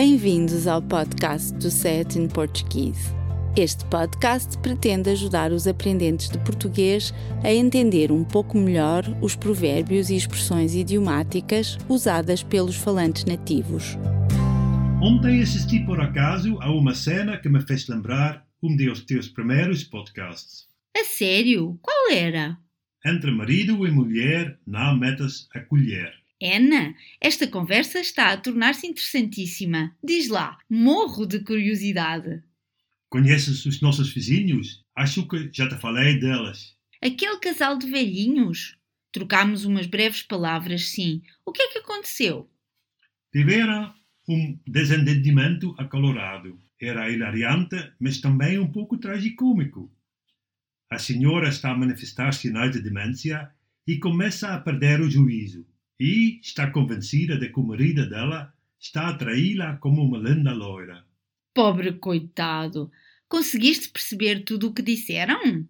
Bem-vindos ao podcast do Set in Portuguese. Este podcast pretende ajudar os aprendentes de português a entender um pouco melhor os provérbios e expressões idiomáticas usadas pelos falantes nativos. Ontem assisti por acaso a uma cena que me fez lembrar um dos teus primeiros podcasts. A sério? Qual era? Entre marido e mulher, não metas a colher. Ana, esta conversa está a tornar-se interessantíssima. Diz lá, morro de curiosidade. Conheces os nossos vizinhos? Acho que já te falei delas. Aquele casal de velhinhos? Trocámos umas breves palavras, sim. O que é que aconteceu? Tiveram um desentendimento acalorado. Era hilariante, mas também um pouco tragicômico. A senhora está a manifestar sinais de demência e começa a perder o juízo. E está convencida de que o marido dela está a traí-la como uma linda loira. Pobre coitado! Conseguiste perceber tudo o que disseram?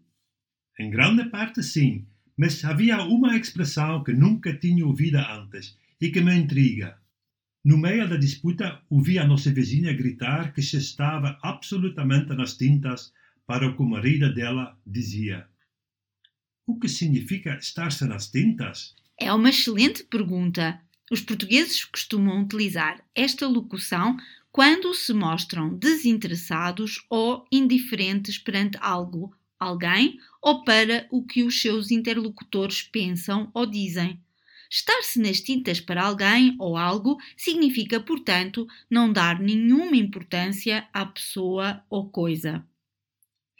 Em grande parte, sim, mas havia uma expressão que nunca tinha ouvido antes e que me intriga. No meio da disputa, ouvi a nossa vizinha gritar que se estava absolutamente nas tintas para o que o marido dela dizia. O que significa estar-se nas tintas? É uma excelente pergunta. Os portugueses costumam utilizar esta locução quando se mostram desinteressados ou indiferentes perante algo, alguém ou para o que os seus interlocutores pensam ou dizem. Estar-se nas tintas para alguém ou algo significa, portanto, não dar nenhuma importância à pessoa ou coisa.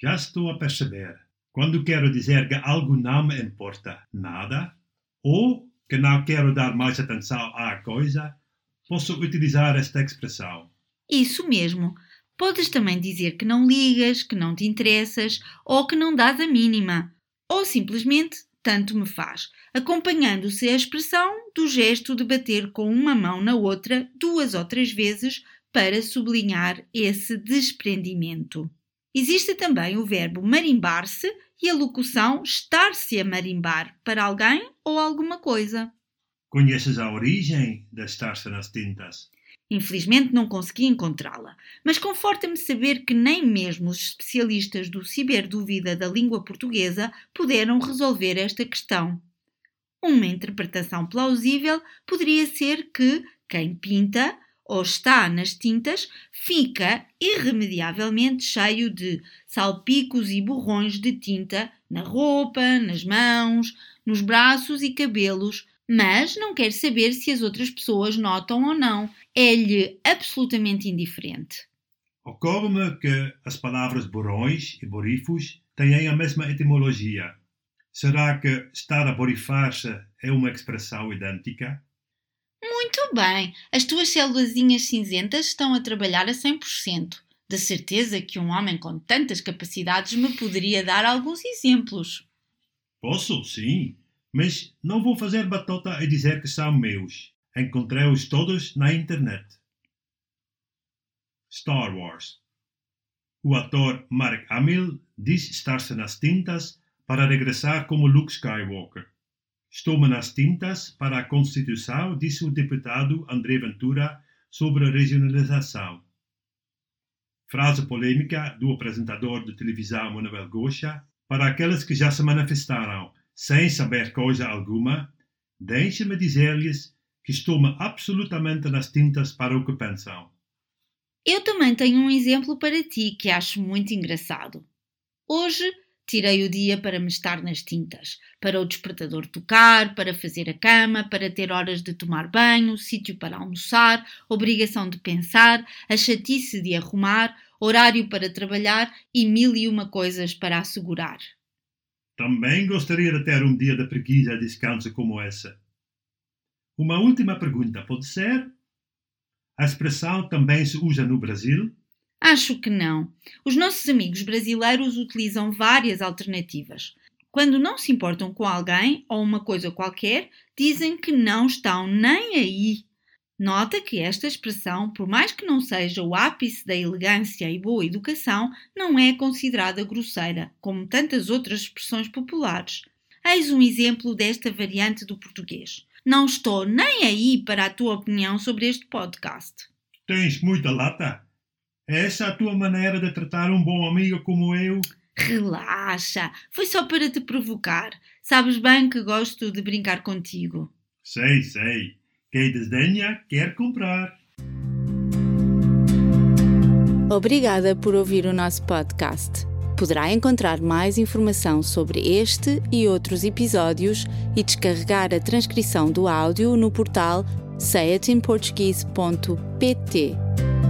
Já estou a perceber. Quando quero dizer que algo não me importa nada, ou que não quero dar mais atenção à coisa, posso utilizar esta expressão. Isso mesmo. Podes também dizer que não ligas, que não te interessas ou que não dás a mínima. Ou simplesmente tanto me faz, acompanhando-se a expressão do gesto de bater com uma mão na outra duas ou três vezes para sublinhar esse desprendimento. Existe também o verbo marimbar-se e a locução estar-se a marimbar para alguém ou alguma coisa. Conheces a origem de estar-se nas tintas? Infelizmente não consegui encontrá-la, mas conforta-me saber que nem mesmo os especialistas do ciberdúvida da língua portuguesa puderam resolver esta questão. Uma interpretação plausível poderia ser que quem pinta ou está nas tintas fica irremediavelmente cheio de salpicos e borrões de tinta na roupa, nas mãos, nos braços e cabelos, mas não quer saber se as outras pessoas notam ou não. É-lhe absolutamente indiferente. Ocorre-me que as palavras borrões e borifos têm a mesma etimologia. Será que estar a borifar-se é uma expressão idêntica? Muito bem, as tuas célulazinhas cinzentas estão a trabalhar a 100%. De certeza que um homem com tantas capacidades me poderia dar alguns exemplos. Posso, sim, mas não vou fazer batota a dizer que são meus. Encontrei-os todos na internet. Star Wars. O ator Mark Hamill diz estar-se nas tintas para regressar como Luke Skywalker. Estou-me nas tintas para a Constituição, disse o deputado André Ventura sobre a regionalização. Frase polêmica do apresentador de televisão Manuel Gocha para aqueles que já se manifestaram sem saber coisa alguma, deixe-me dizer-lhes que estou-me absolutamente nas tintas para o que pensam. Eu também tenho um exemplo para ti que acho muito engraçado. Hoje tirei o dia para me estar nas tintas, para o despertador tocar, para fazer a cama, para ter horas de tomar banho, sítio para almoçar, obrigação de pensar, a chatice de arrumar, horário para trabalhar e mil e uma coisas para assegurar. Também gostaria de ter um dia de preguiça e descanso como essa. Uma última pergunta, pode ser? A expressão também se usa no Brasil? Acho que não. Os nossos amigos brasileiros utilizam várias alternativas. Quando não se importam com alguém ou uma coisa qualquer, dizem que não estão nem aí Nota que esta expressão, por mais que não seja o ápice da elegância e boa educação, não é considerada grosseira, como tantas outras expressões populares. Eis um exemplo desta variante do português. Não estou nem aí para a tua opinião sobre este podcast. Tens muita lata? É essa a tua maneira de tratar um bom amigo como eu? Relaxa, foi só para te provocar. Sabes bem que gosto de brincar contigo. Sei, sei. Quem desdenha quer comprar. Obrigada por ouvir o nosso podcast. Poderá encontrar mais informação sobre este e outros episódios e descarregar a transcrição do áudio no portal sayatinportuguese.pt.